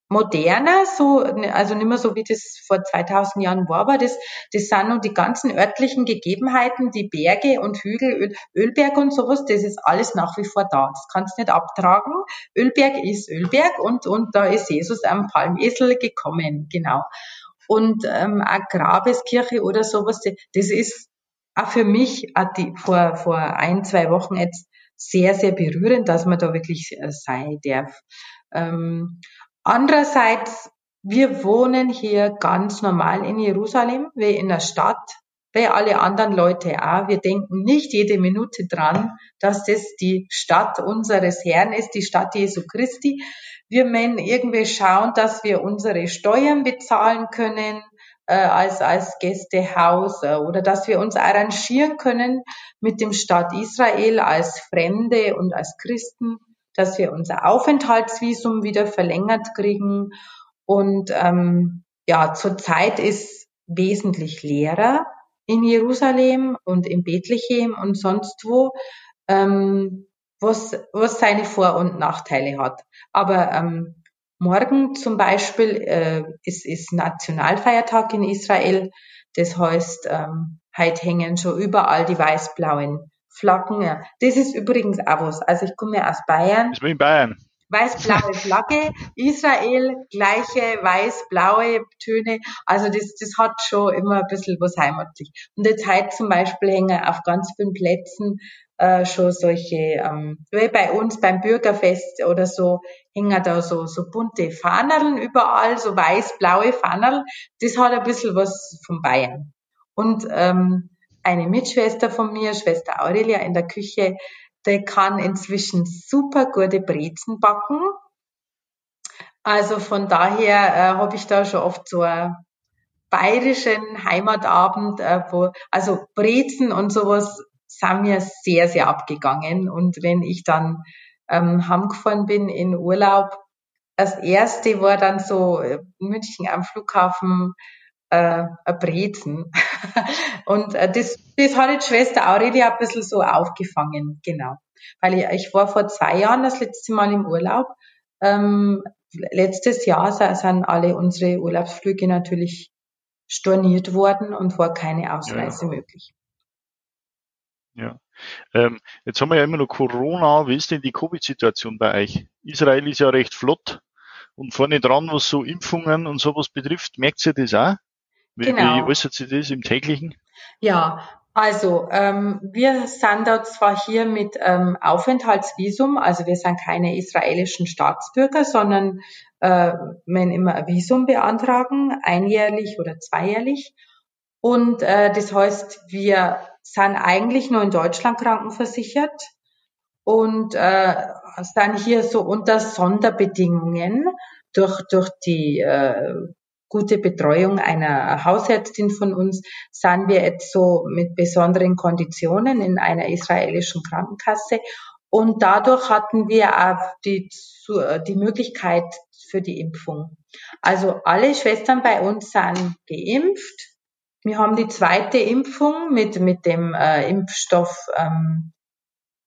moderner, so, also nicht mehr so wie das vor 2000 Jahren war, aber das, das sind nun die ganzen örtlichen Gegebenheiten, die Berge und Hügel, Öl, Ölberg und sowas, das ist alles nach wie vor da. Das kannst du nicht abtragen. Ölberg ist Ölberg und, und da ist Jesus am Palmesel gekommen, genau. Und ähm, eine Grabeskirche oder sowas, das ist auch für mich auch die, vor, vor ein, zwei Wochen jetzt sehr, sehr berührend, dass man da wirklich äh, sein darf. Ähm, andererseits, wir wohnen hier ganz normal in Jerusalem, wie in der Stadt, wie alle anderen Leute auch. Wir denken nicht jede Minute dran, dass das die Stadt unseres Herrn ist, die Stadt Jesu Christi. Wir müssen irgendwie schauen, dass wir unsere Steuern bezahlen können äh, als, als Gästehaus äh, oder dass wir uns arrangieren können mit dem Staat Israel als Fremde und als Christen dass wir unser Aufenthaltsvisum wieder verlängert kriegen. Und ähm, ja, zurzeit ist wesentlich leerer in Jerusalem und in Bethlehem und sonst wo, ähm, was, was seine Vor- und Nachteile hat. Aber ähm, morgen zum Beispiel äh, ist, ist Nationalfeiertag in Israel. Das heißt, ähm, heute hängen schon überall die weiß-blauen Flaggen. Ja. Das ist übrigens auch was. Also ich komme ja aus Bayern. Ich bin in Bayern. Weiß-blaue Flagge, Israel, gleiche weiß-blaue Töne. Also das, das hat schon immer ein bisschen was heimatlich. Und jetzt heute zum Beispiel hängen auf ganz vielen Plätzen äh, schon solche, ähm, bei uns beim Bürgerfest oder so, hängen da so, so bunte Fahnerln überall, so weiß-blaue Fahnerln. Das hat ein bisschen was von Bayern. Und ähm, eine Mitschwester von mir, Schwester Aurelia in der Küche, die kann inzwischen super gute Brezen backen. Also von daher äh, habe ich da schon oft so einen bayerischen Heimatabend, äh, wo, also Brezen und sowas sind mir sehr, sehr abgegangen. Und wenn ich dann ähm, heimgefahren bin in Urlaub, das erste war dann so äh, München am Flughafen äh, ein Brezen. und äh, das, das hat jetzt Schwester Aurelia ein bisschen so aufgefangen, genau. Weil ich, ich war vor zwei Jahren das letzte Mal im Urlaub. Ähm, letztes Jahr sind alle unsere Urlaubsflüge natürlich storniert worden und war keine Ausreise ja. möglich. Ja. Ähm, jetzt haben wir ja immer noch Corona. Wie ist denn die Covid-Situation bei euch? Israel ist ja recht flott und vorne dran, was so Impfungen und sowas betrifft, merkt ihr das auch? Wie, genau. wie äußert sich das im täglichen? Ja, Also, ähm, wir sind da zwar hier mit ähm, Aufenthaltsvisum, also wir sind keine israelischen Staatsbürger, sondern äh, wenn immer ein Visum beantragen, einjährlich oder zweijährlich. Und äh, das heißt, wir sind eigentlich nur in Deutschland krankenversichert und äh, sind hier so unter Sonderbedingungen durch, durch die äh, gute Betreuung einer Hausärztin von uns sind wir jetzt so mit besonderen Konditionen in einer israelischen Krankenkasse. Und dadurch hatten wir auch die, die Möglichkeit für die Impfung. Also alle Schwestern bei uns sind geimpft. Wir haben die zweite Impfung mit, mit dem äh, Impfstoff ähm,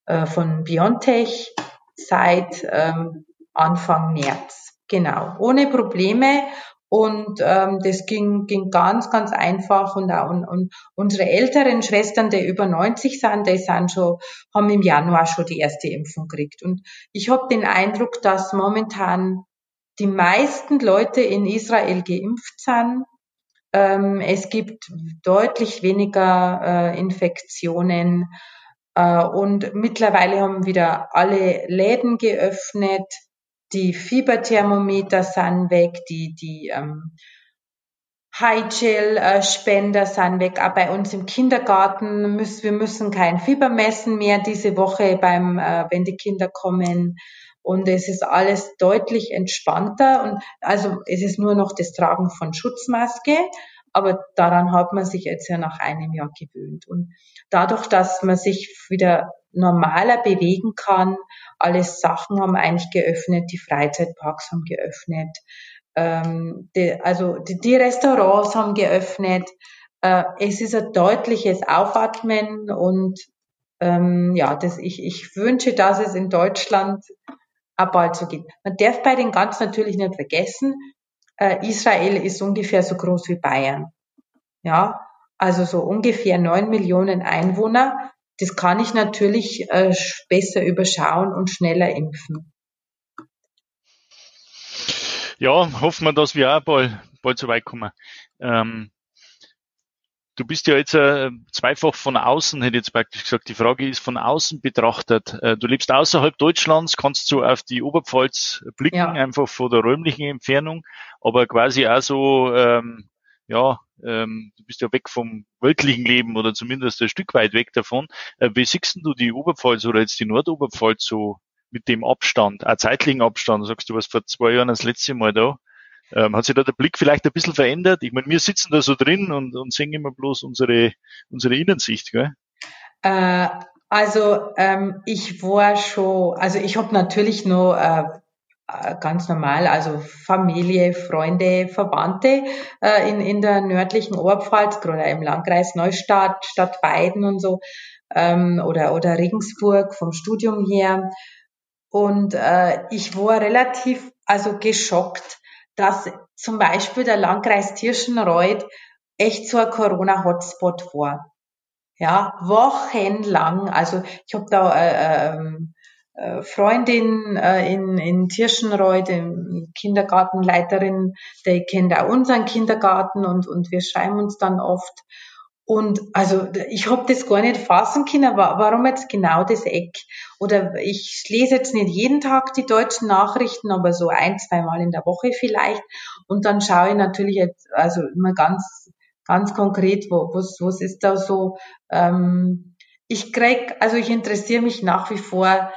äh, von BioNTech seit ähm, Anfang März. Genau, ohne Probleme. Und ähm, das ging, ging ganz, ganz einfach. Und, auch, und, und unsere älteren Schwestern, die über 90 sind, die sind schon, haben im Januar schon die erste Impfung gekriegt. Und ich habe den Eindruck, dass momentan die meisten Leute in Israel geimpft sind. Ähm, es gibt deutlich weniger äh, Infektionen. Äh, und mittlerweile haben wieder alle Läden geöffnet die Fieberthermometer sind weg, die, die ähm, High-Gel-Spender sind weg. Auch bei uns im Kindergarten müssen wir müssen kein Fieber messen mehr diese Woche beim, äh, wenn die Kinder kommen. Und es ist alles deutlich entspannter. Und also es ist nur noch das Tragen von Schutzmaske. Aber daran hat man sich jetzt ja nach einem Jahr gewöhnt. Und dadurch, dass man sich wieder normaler bewegen kann. Alle Sachen haben eigentlich geöffnet, die Freizeitparks haben geöffnet, ähm, die, also die, die, Restaurants haben geöffnet. Äh, es ist ein deutliches Aufatmen und ähm, ja, das, ich, ich wünsche, dass es in Deutschland auch bald so geht. Man darf bei den ganz natürlich nicht vergessen, äh, Israel ist ungefähr so groß wie Bayern. Ja, also so ungefähr neun Millionen Einwohner. Das kann ich natürlich äh, besser überschauen und schneller impfen. Ja, hoffen wir, dass wir auch bald, bald so weit kommen. Ähm, du bist ja jetzt äh, zweifach von außen, hätte ich jetzt praktisch gesagt. Die Frage ist von außen betrachtet. Äh, du lebst außerhalb Deutschlands, kannst du auf die Oberpfalz blicken, ja. einfach von der räumlichen Entfernung, aber quasi auch so, ähm, ja, ähm, du bist ja weg vom weltlichen Leben oder zumindest ein Stück weit weg davon. Äh, wie siehst du die Oberpfalz oder jetzt die Nordoberpfalz so mit dem Abstand, auch zeitlichen Abstand? Sagst du, was vor zwei Jahren das letzte Mal da? Ähm, hat sich da der Blick vielleicht ein bisschen verändert? Ich meine, wir sitzen da so drin und, und sehen immer bloß unsere, unsere Innensicht, gell? Äh, also ähm, ich war schon, also ich habe natürlich äh, äh, ganz normal, also Familie, Freunde, Verwandte äh, in, in der nördlichen Oberpfalz, gerade im Landkreis Neustadt, Stadt Weiden und so, ähm, oder, oder Regensburg vom Studium her. Und äh, ich war relativ also geschockt, dass zum Beispiel der Landkreis Tirschenreuth echt so ein Corona-Hotspot war. Ja, wochenlang. Also ich habe da äh, ähm, äh, Freundin äh, in, in Tirschenreuth, Kindergartenleiterin, die kennt auch unseren Kindergarten und, und wir schreiben uns dann oft. Und also ich habe das gar nicht fassen können, warum jetzt genau das Eck? Oder ich lese jetzt nicht jeden Tag die deutschen Nachrichten, aber so ein, zwei Mal in der Woche vielleicht. Und dann schaue ich natürlich jetzt, also immer ganz, ganz konkret, wo, was, was ist da so. Ähm, ich krieg, also ich interessiere mich nach wie vor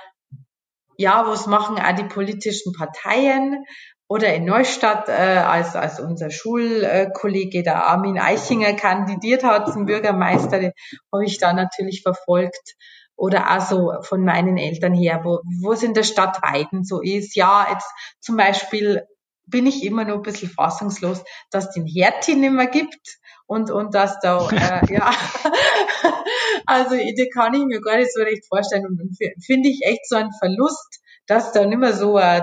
ja, was machen auch die politischen Parteien? Oder in Neustadt, äh, als, als unser Schulkollege, der Armin Eichinger, kandidiert hat zum Bürgermeister, habe ich da natürlich verfolgt. Oder auch so von meinen Eltern her, wo, wo es in der Stadt Weiden so ist. Ja, jetzt zum Beispiel bin ich immer noch ein bisschen fassungslos, dass den Hertie nicht mehr gibt und, und dass da, äh, ja, also die kann ich mir gar nicht so recht vorstellen und finde ich echt so ein Verlust, dass da nicht mehr so ein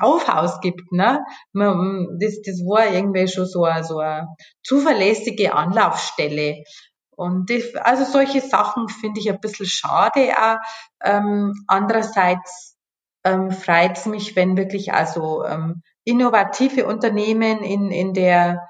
Kaufhaus gibt, ne? Das, das war irgendwie schon so eine, so eine zuverlässige Anlaufstelle. Und das, also solche Sachen finde ich ein bisschen schade auch. Ähm, andererseits ähm, freut es mich, wenn wirklich also ähm, innovative Unternehmen in, in der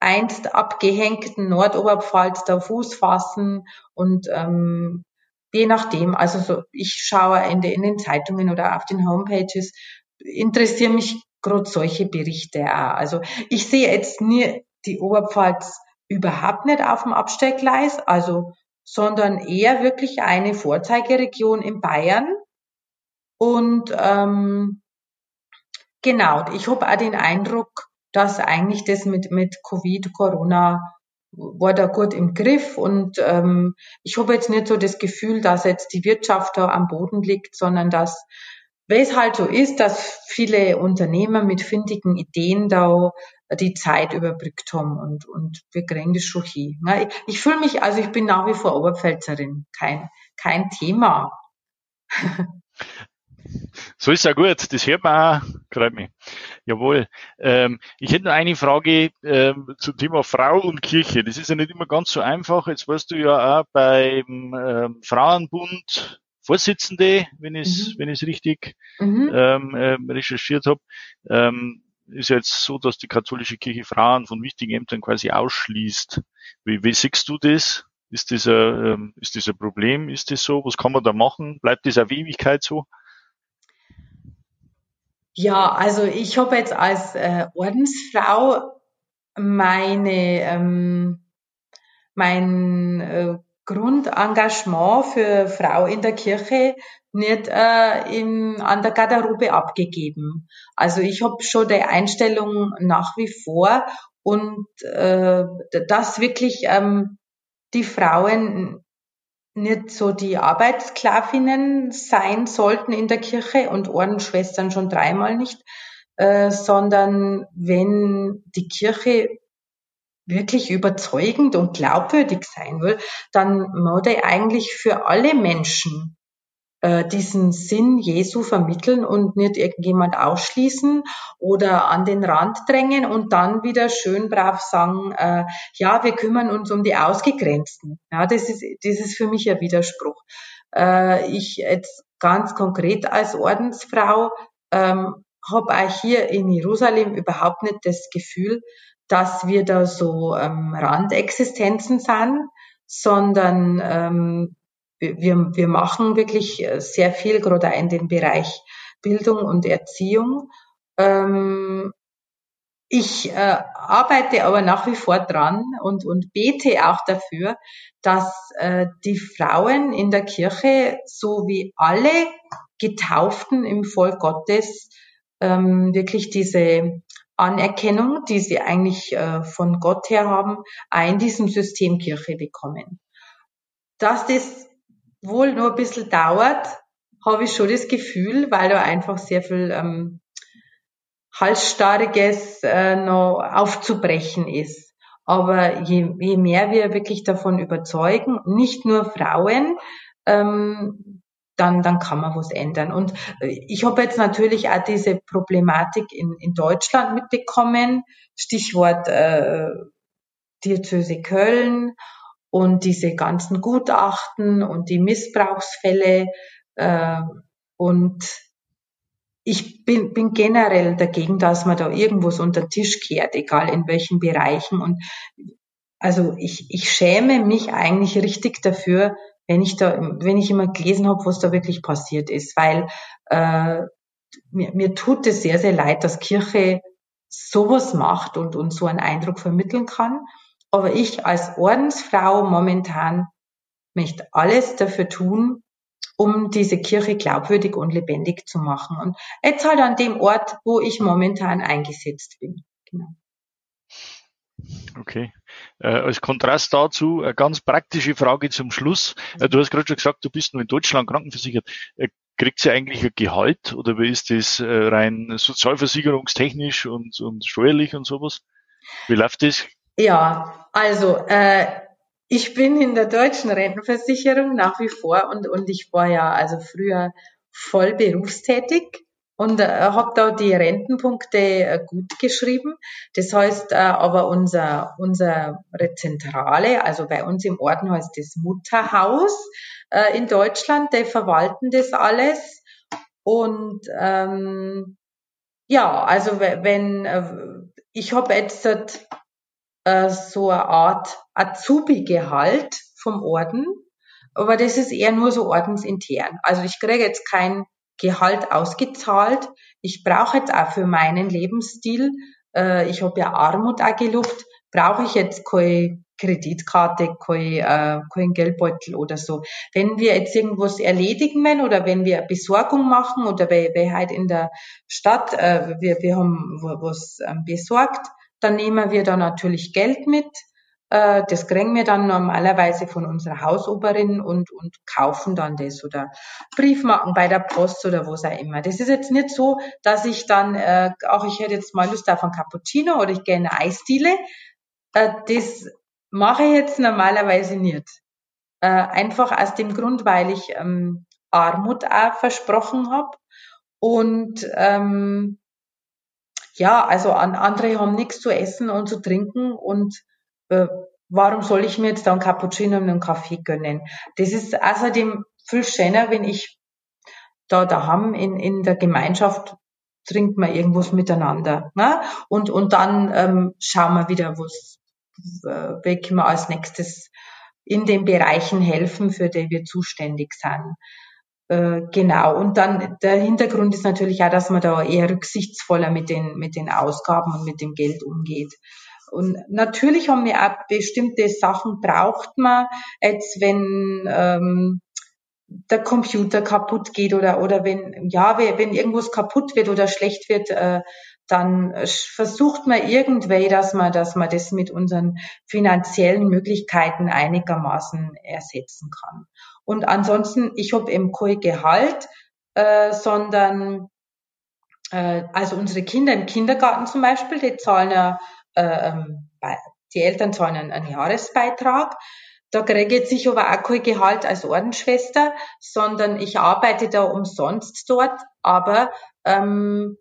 einst abgehängten Nordoberpfalz da Fuß fassen und ähm, je nachdem, also so, ich schaue in, de, in den Zeitungen oder auf den Homepages, interessieren mich gerade solche Berichte auch. Also ich sehe jetzt nie die Oberpfalz überhaupt nicht auf dem Abstellgleis, also sondern eher wirklich eine Vorzeigeregion in Bayern. Und ähm, genau, ich habe auch den Eindruck, dass eigentlich das mit, mit Covid, Corona war da gut im Griff und ähm, ich habe jetzt nicht so das Gefühl, dass jetzt die Wirtschaft da am Boden liegt, sondern dass, weil es halt so ist, dass viele Unternehmer mit findigen Ideen da die Zeit überbrückt haben und, und wir kriegen das schon hin. Ich, ich fühle mich, also ich bin nach wie vor Oberpfälzerin, kein, kein Thema. So ist ja gut, das hört man auch, freut mich. Jawohl. Ähm, ich hätte noch eine Frage ähm, zum Thema Frau und Kirche. Das ist ja nicht immer ganz so einfach. Jetzt warst du ja auch beim ähm, Frauenbund Vorsitzende, wenn ich es mhm. wenn ich richtig mhm. ähm, äh, recherchiert habe. Ähm, ist ja jetzt so, dass die katholische Kirche Frauen von wichtigen Ämtern quasi ausschließt. Wie, wie siehst du das? Ist das, ein, ähm, ist das ein Problem? Ist das so? Was kann man da machen? Bleibt das auf Ewigkeit so? Ja, also ich habe jetzt als äh, Ordensfrau meine ähm, mein äh, Grundengagement für Frau in der Kirche nicht äh, in, an der Garderobe abgegeben. Also ich habe schon die Einstellung nach wie vor und äh, dass wirklich ähm, die Frauen nicht so die Arbeitssklavinnen sein sollten in der Kirche und Ordensschwestern schon dreimal nicht, äh, sondern wenn die Kirche wirklich überzeugend und glaubwürdig sein will, dann muss er eigentlich für alle Menschen diesen Sinn Jesu vermitteln und nicht irgendjemand ausschließen oder an den Rand drängen und dann wieder schön brav sagen, äh, ja, wir kümmern uns um die Ausgegrenzten. Ja, das ist, das ist für mich ein Widerspruch. Äh, ich jetzt ganz konkret als Ordensfrau ähm, habe auch hier in Jerusalem überhaupt nicht das Gefühl, dass wir da so ähm, Randexistenzen sind, sondern ähm, wir, wir machen wirklich äh, sehr viel, gerade in dem Bereich Bildung und Erziehung. Ähm, ich äh, arbeite aber nach wie vor dran und, und bete auch dafür, dass äh, die Frauen in der Kirche so wie alle Getauften im Volk Gottes ähm, wirklich diese Anerkennung, die sie eigentlich äh, von Gott her haben, in diesem System Kirche bekommen. Dass das wohl nur ein bisschen dauert, habe ich schon das Gefühl, weil da einfach sehr viel ähm, Halsstarriges äh, noch aufzubrechen ist. Aber je, je mehr wir wirklich davon überzeugen, nicht nur Frauen, ähm, dann, dann kann man was ändern. Und äh, ich habe jetzt natürlich auch diese Problematik in, in Deutschland mitbekommen, Stichwort äh, Diözese Köln und diese ganzen Gutachten und die Missbrauchsfälle. Äh, und ich bin, bin generell dagegen, dass man da irgendwas unter den Tisch kehrt, egal in welchen Bereichen. Und also ich, ich schäme mich eigentlich richtig dafür, wenn ich da, wenn ich immer gelesen habe, was da wirklich passiert ist, weil äh, mir, mir tut es sehr, sehr leid, dass Kirche sowas macht und, und so einen Eindruck vermitteln kann. Aber ich als Ordensfrau momentan möchte alles dafür tun, um diese Kirche glaubwürdig und lebendig zu machen. Und jetzt halt an dem Ort, wo ich momentan eingesetzt bin. Genau. Okay. Äh, als Kontrast dazu eine ganz praktische Frage zum Schluss. Äh, du hast gerade schon gesagt, du bist nur in Deutschland krankenversichert. Äh, kriegt sie eigentlich ein Gehalt oder wie ist das äh, rein sozialversicherungstechnisch und, und steuerlich und sowas? Wie läuft das? Ja, also äh, ich bin in der deutschen Rentenversicherung nach wie vor und, und ich war ja also früher voll berufstätig und äh, habe da die Rentenpunkte äh, gut geschrieben. Das heißt äh, aber unser, unsere Zentrale, also bei uns im Orden heißt das Mutterhaus äh, in Deutschland, die verwalten das alles. Und ähm, ja, also wenn äh, ich habe jetzt äh, so eine Art Azubi-Gehalt vom Orden, aber das ist eher nur so ordensintern. Also ich kriege jetzt kein Gehalt ausgezahlt. Ich brauche jetzt auch für meinen Lebensstil, äh, ich habe ja Armut auch geluft, brauche ich jetzt keine Kreditkarte, kein, äh, kein Geldbeutel oder so. Wenn wir jetzt irgendwas erledigen wollen oder wenn wir Besorgung machen oder wer, wer halt in der Stadt, äh, wir, wir haben was ähm, besorgt, dann nehmen wir da natürlich Geld mit. Äh, das kriegen wir dann normalerweise von unserer Hausoberin und, und kaufen dann das oder Briefmarken bei der Post oder was auch immer. Das ist jetzt nicht so, dass ich dann, äh, auch ich hätte jetzt mal Lust auf einen Cappuccino oder ich eine Eisdiele. Äh, das mache ich jetzt normalerweise nicht. Äh, einfach aus dem Grund, weil ich ähm, Armut auch versprochen habe. Und ähm, ja, also an, andere haben nichts zu essen und zu trinken und äh, warum soll ich mir jetzt dann Cappuccino und einen Kaffee gönnen? Das ist außerdem viel schöner, wenn ich da daheim in, in der Gemeinschaft trinkt man irgendwas miteinander. Ne? Und, und dann ähm, schauen wir wieder, was, äh, wie wir als nächstes in den Bereichen helfen, für die wir zuständig sind. Äh, genau. Und dann der Hintergrund ist natürlich auch, dass man da eher rücksichtsvoller mit den, mit den Ausgaben und mit dem Geld umgeht. Und natürlich haben wir auch bestimmte Sachen braucht man, jetzt wenn ähm, der Computer kaputt geht oder oder wenn ja wenn irgendwas kaputt wird oder schlecht wird, äh, dann versucht man irgendwie, dass man dass man das mit unseren finanziellen Möglichkeiten einigermaßen ersetzen kann. Und ansonsten, ich habe eben kein Gehalt, äh, sondern äh, also unsere Kinder im Kindergarten zum Beispiel, die zahlen ja äh, ähm, die Eltern zahlen einen, einen Jahresbeitrag. Da kriege ich sich aber auch kein Gehalt als Ordensschwester, sondern ich arbeite da umsonst dort, aber ähm,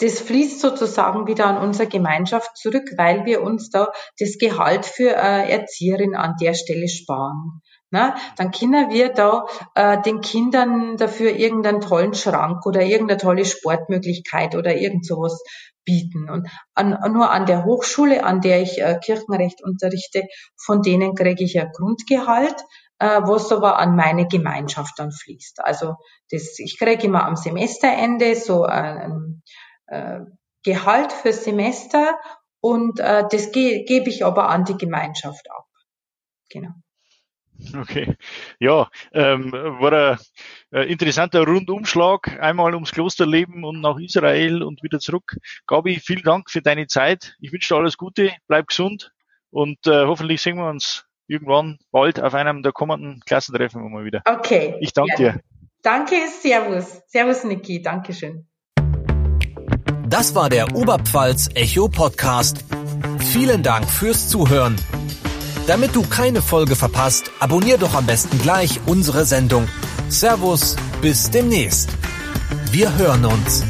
das fließt sozusagen wieder an unsere Gemeinschaft zurück, weil wir uns da das Gehalt für äh, Erzieherin an der Stelle sparen. Na, dann können wir da äh, den Kindern dafür irgendeinen tollen Schrank oder irgendeine tolle Sportmöglichkeit oder irgend sowas bieten. Und an, nur an der Hochschule, an der ich äh, Kirchenrecht unterrichte, von denen kriege ich ja Grundgehalt, äh, was aber an meine Gemeinschaft dann fließt. Also das, ich kriege immer am Semesterende so ein, äh, Gehalt fürs Semester und äh, das ge gebe ich aber an die Gemeinschaft ab. Genau. Okay, ja, ähm, war ein, interessanter Rundumschlag, einmal ums Klosterleben und nach Israel und wieder zurück. Gabi, vielen Dank für deine Zeit. Ich wünsche dir alles Gute, bleib gesund und äh, hoffentlich sehen wir uns irgendwann bald auf einem der kommenden Klassentreffen mal wieder. Okay. Ich danke ja. dir. Danke, Servus. Servus, Niki. Dankeschön. Das war der Oberpfalz Echo Podcast. Vielen Dank fürs Zuhören. Damit du keine Folge verpasst, abonnier doch am besten gleich unsere Sendung. Servus, bis demnächst. Wir hören uns.